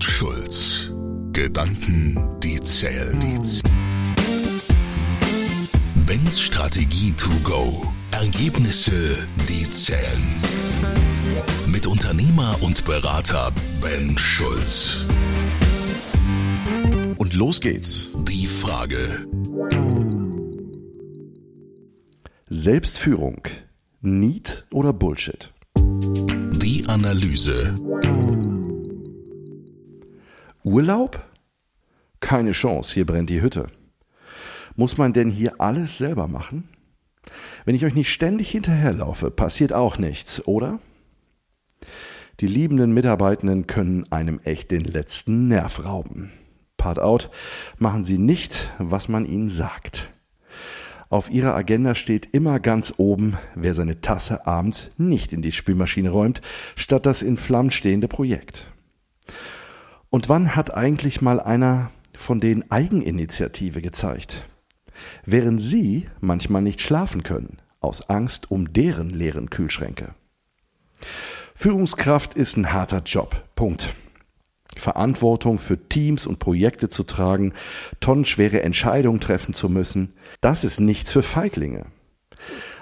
und Schulz. Gedanken, die zählen. Ben's Strategie to go. Ergebnisse, die zählen. Mit Unternehmer und Berater Ben Schulz. Und los geht's. Die Frage. Selbstführung. Need oder Bullshit? Die Analyse. Urlaub? Keine Chance, hier brennt die Hütte. Muss man denn hier alles selber machen? Wenn ich euch nicht ständig hinterherlaufe, passiert auch nichts, oder? Die liebenden Mitarbeitenden können einem echt den letzten Nerv rauben. Part out, machen sie nicht, was man ihnen sagt. Auf ihrer Agenda steht immer ganz oben, wer seine Tasse abends nicht in die Spülmaschine räumt, statt das in Flammen stehende Projekt. Und wann hat eigentlich mal einer von denen Eigeninitiative gezeigt? Während sie manchmal nicht schlafen können, aus Angst um deren leeren Kühlschränke. Führungskraft ist ein harter Job. Punkt. Verantwortung für Teams und Projekte zu tragen, tonnenschwere Entscheidungen treffen zu müssen, das ist nichts für Feiglinge.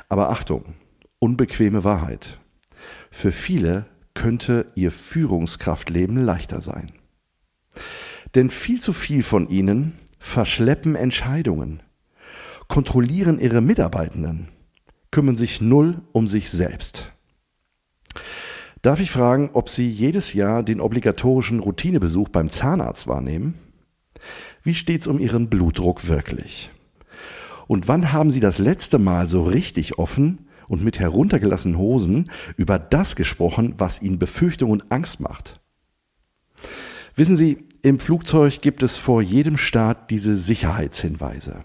Aber Achtung, unbequeme Wahrheit. Für viele könnte ihr Führungskraftleben leichter sein. Denn viel zu viel von ihnen verschleppen Entscheidungen, kontrollieren ihre Mitarbeitenden, kümmern sich null um sich selbst. Darf ich fragen, ob Sie jedes Jahr den obligatorischen Routinebesuch beim Zahnarzt wahrnehmen? Wie steht's um Ihren Blutdruck wirklich? Und wann haben Sie das letzte Mal so richtig offen und mit heruntergelassenen Hosen über das gesprochen, was Ihnen Befürchtung und Angst macht? Wissen Sie, im Flugzeug gibt es vor jedem Start diese Sicherheitshinweise.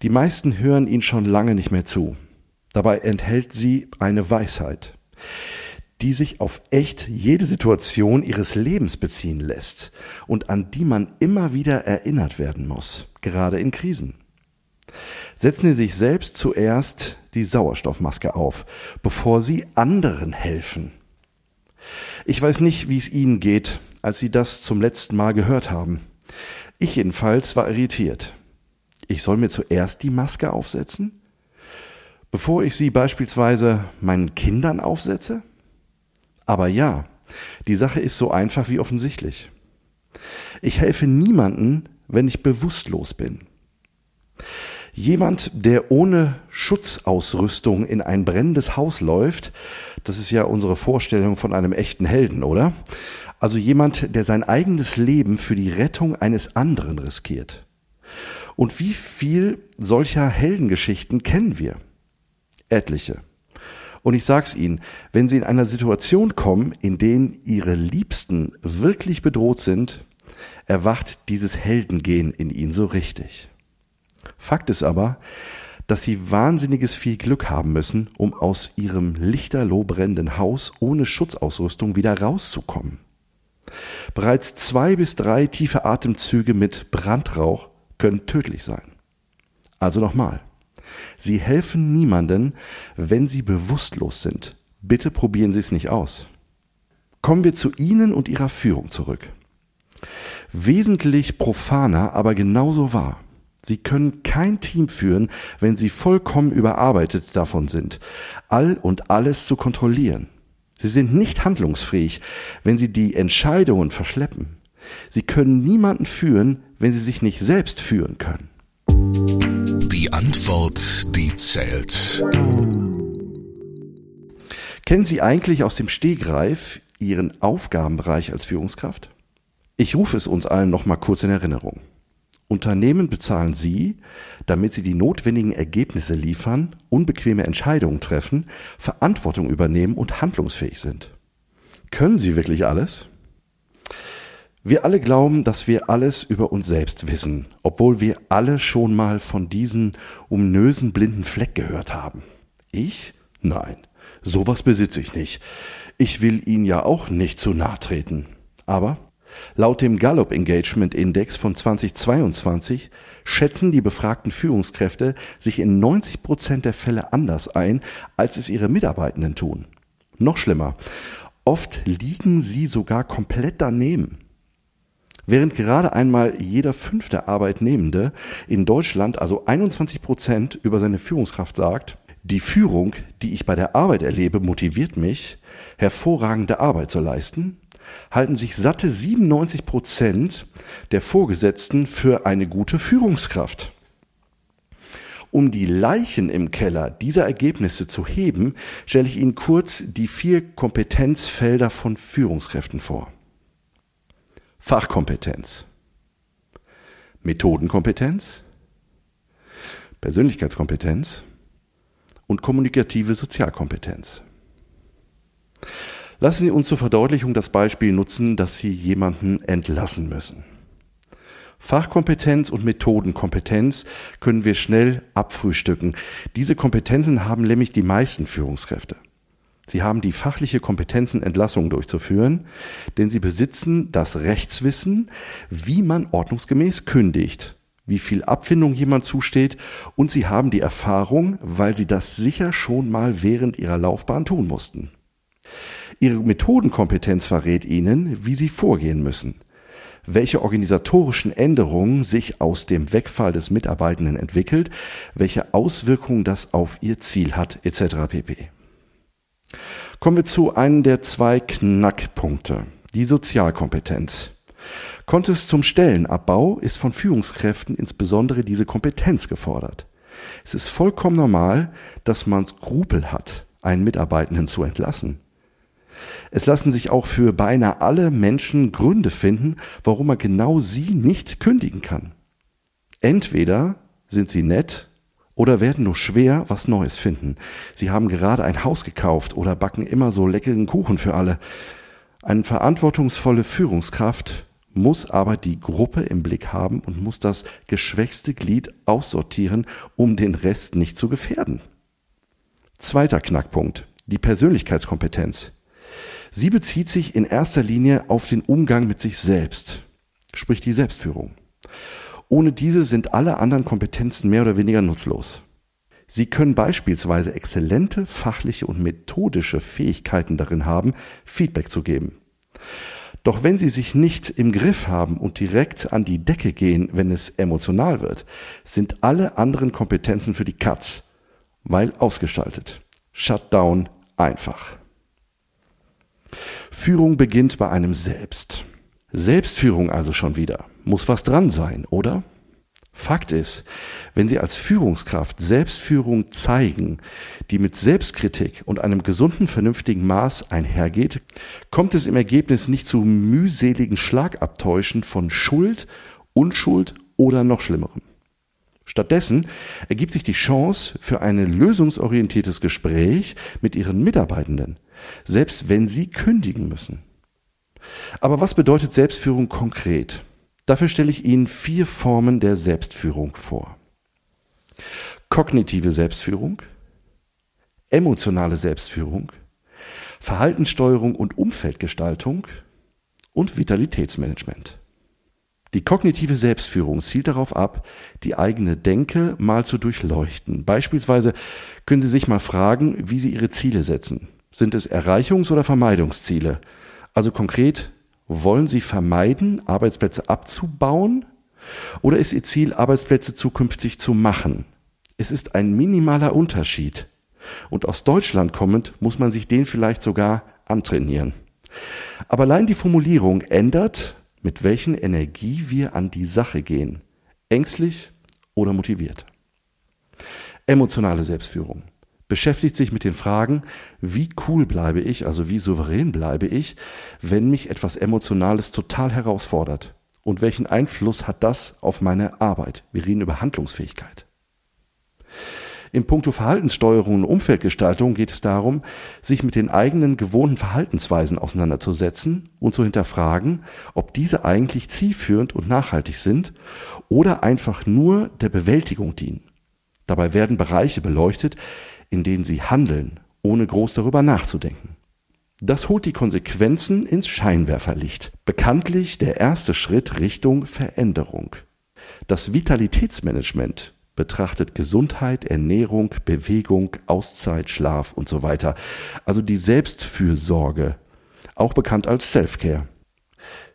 Die meisten hören ihnen schon lange nicht mehr zu. Dabei enthält sie eine Weisheit die sich auf echt jede Situation ihres Lebens beziehen lässt und an die man immer wieder erinnert werden muss, gerade in Krisen. Setzen Sie sich selbst zuerst die Sauerstoffmaske auf, bevor Sie anderen helfen. Ich weiß nicht, wie es Ihnen geht, als Sie das zum letzten Mal gehört haben. Ich jedenfalls war irritiert. Ich soll mir zuerst die Maske aufsetzen? Bevor ich sie beispielsweise meinen Kindern aufsetze? Aber ja, die Sache ist so einfach wie offensichtlich. Ich helfe niemanden, wenn ich bewusstlos bin. Jemand, der ohne Schutzausrüstung in ein brennendes Haus läuft, das ist ja unsere Vorstellung von einem echten Helden, oder? Also jemand, der sein eigenes Leben für die Rettung eines anderen riskiert. Und wie viel solcher Heldengeschichten kennen wir? Etliche. Und ich sag's Ihnen, wenn Sie in einer Situation kommen, in denen Ihre Liebsten wirklich bedroht sind, erwacht dieses Heldengehen in Ihnen so richtig. Fakt ist aber, dass Sie wahnsinniges viel Glück haben müssen, um aus Ihrem lichterloh brennenden Haus ohne Schutzausrüstung wieder rauszukommen. Bereits zwei bis drei tiefe Atemzüge mit Brandrauch können tödlich sein. Also nochmal. Sie helfen niemanden, wenn sie bewusstlos sind. Bitte probieren Sie es nicht aus. Kommen wir zu Ihnen und Ihrer Führung zurück. Wesentlich profaner, aber genauso wahr. Sie können kein Team führen, wenn Sie vollkommen überarbeitet davon sind, all und alles zu kontrollieren. Sie sind nicht handlungsfähig, wenn Sie die Entscheidungen verschleppen. Sie können niemanden führen, wenn Sie sich nicht selbst führen können. Antwort, die zählt. Kennen Sie eigentlich aus dem Stegreif Ihren Aufgabenbereich als Führungskraft? Ich rufe es uns allen noch mal kurz in Erinnerung. Unternehmen bezahlen Sie, damit sie die notwendigen Ergebnisse liefern, unbequeme Entscheidungen treffen, Verantwortung übernehmen und handlungsfähig sind. Können Sie wirklich alles? Wir alle glauben, dass wir alles über uns selbst wissen, obwohl wir alle schon mal von diesen ominösen blinden Fleck gehört haben. Ich? Nein, sowas besitze ich nicht. Ich will Ihnen ja auch nicht zu nahe treten. Aber laut dem Gallup Engagement Index von 2022 schätzen die befragten Führungskräfte sich in 90 Prozent der Fälle anders ein, als es ihre Mitarbeitenden tun. Noch schlimmer, oft liegen sie sogar komplett daneben. Während gerade einmal jeder fünfte Arbeitnehmende in Deutschland, also 21 Prozent, über seine Führungskraft sagt, die Führung, die ich bei der Arbeit erlebe, motiviert mich, hervorragende Arbeit zu leisten, halten sich satte 97 Prozent der Vorgesetzten für eine gute Führungskraft. Um die Leichen im Keller dieser Ergebnisse zu heben, stelle ich Ihnen kurz die vier Kompetenzfelder von Führungskräften vor. Fachkompetenz, Methodenkompetenz, Persönlichkeitskompetenz und kommunikative Sozialkompetenz. Lassen Sie uns zur Verdeutlichung das Beispiel nutzen, dass Sie jemanden entlassen müssen. Fachkompetenz und Methodenkompetenz können wir schnell abfrühstücken. Diese Kompetenzen haben nämlich die meisten Führungskräfte. Sie haben die fachliche Kompetenzen, Entlassungen durchzuführen, denn sie besitzen das Rechtswissen, wie man ordnungsgemäß kündigt, wie viel Abfindung jemand zusteht und sie haben die Erfahrung, weil sie das sicher schon mal während ihrer Laufbahn tun mussten. Ihre Methodenkompetenz verrät Ihnen, wie Sie vorgehen müssen, welche organisatorischen Änderungen sich aus dem Wegfall des Mitarbeitenden entwickelt, welche Auswirkungen das auf Ihr Ziel hat, etc. pp. Kommen wir zu einem der zwei Knackpunkte, die Sozialkompetenz. Es zum Stellenabbau, ist von Führungskräften insbesondere diese Kompetenz gefordert. Es ist vollkommen normal, dass man Skrupel hat, einen Mitarbeitenden zu entlassen. Es lassen sich auch für beinahe alle Menschen Gründe finden, warum man genau sie nicht kündigen kann. Entweder sind sie nett oder werden nur schwer was Neues finden. Sie haben gerade ein Haus gekauft oder backen immer so leckeren Kuchen für alle. Eine verantwortungsvolle Führungskraft muss aber die Gruppe im Blick haben und muss das geschwächste Glied aussortieren, um den Rest nicht zu gefährden. Zweiter Knackpunkt, die Persönlichkeitskompetenz. Sie bezieht sich in erster Linie auf den Umgang mit sich selbst, sprich die Selbstführung. Ohne diese sind alle anderen Kompetenzen mehr oder weniger nutzlos. Sie können beispielsweise exzellente fachliche und methodische Fähigkeiten darin haben, Feedback zu geben. Doch wenn Sie sich nicht im Griff haben und direkt an die Decke gehen, wenn es emotional wird, sind alle anderen Kompetenzen für die Katz, weil ausgestaltet. Shutdown einfach. Führung beginnt bei einem selbst. Selbstführung also schon wieder. Muss was dran sein, oder? Fakt ist, wenn Sie als Führungskraft Selbstführung zeigen, die mit Selbstkritik und einem gesunden, vernünftigen Maß einhergeht, kommt es im Ergebnis nicht zu mühseligen Schlagabtäuschen von Schuld, Unschuld oder noch Schlimmerem. Stattdessen ergibt sich die Chance für ein lösungsorientiertes Gespräch mit Ihren Mitarbeitenden, selbst wenn sie kündigen müssen. Aber was bedeutet Selbstführung konkret? Dafür stelle ich Ihnen vier Formen der Selbstführung vor. Kognitive Selbstführung, emotionale Selbstführung, Verhaltenssteuerung und Umfeldgestaltung und Vitalitätsmanagement. Die kognitive Selbstführung zielt darauf ab, die eigene Denke mal zu durchleuchten. Beispielsweise können Sie sich mal fragen, wie Sie Ihre Ziele setzen. Sind es Erreichungs- oder Vermeidungsziele? Also konkret, wollen Sie vermeiden, Arbeitsplätze abzubauen? Oder ist Ihr Ziel, Arbeitsplätze zukünftig zu machen? Es ist ein minimaler Unterschied. Und aus Deutschland kommend muss man sich den vielleicht sogar antrainieren. Aber allein die Formulierung ändert, mit welchen Energie wir an die Sache gehen. Ängstlich oder motiviert. Emotionale Selbstführung beschäftigt sich mit den Fragen, wie cool bleibe ich, also wie souverän bleibe ich, wenn mich etwas Emotionales total herausfordert? Und welchen Einfluss hat das auf meine Arbeit? Wir reden über Handlungsfähigkeit. Im Punkto Verhaltenssteuerung und Umfeldgestaltung geht es darum, sich mit den eigenen gewohnten Verhaltensweisen auseinanderzusetzen und zu hinterfragen, ob diese eigentlich zielführend und nachhaltig sind oder einfach nur der Bewältigung dienen. Dabei werden Bereiche beleuchtet, in denen sie handeln, ohne groß darüber nachzudenken. Das holt die Konsequenzen ins Scheinwerferlicht. Bekanntlich der erste Schritt Richtung Veränderung. Das Vitalitätsmanagement betrachtet Gesundheit, Ernährung, Bewegung, Auszeit, Schlaf und so weiter. Also die Selbstfürsorge, auch bekannt als Self-Care.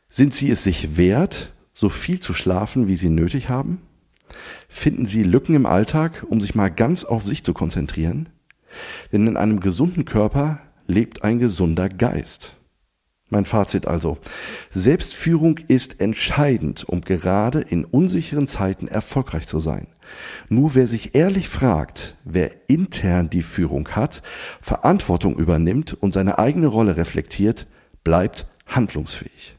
Sind Sie es sich wert, so viel zu schlafen, wie Sie nötig haben? Finden Sie Lücken im Alltag, um sich mal ganz auf sich zu konzentrieren? Denn in einem gesunden Körper lebt ein gesunder Geist. Mein Fazit also. Selbstführung ist entscheidend, um gerade in unsicheren Zeiten erfolgreich zu sein. Nur wer sich ehrlich fragt, wer intern die Führung hat, Verantwortung übernimmt und seine eigene Rolle reflektiert, bleibt handlungsfähig.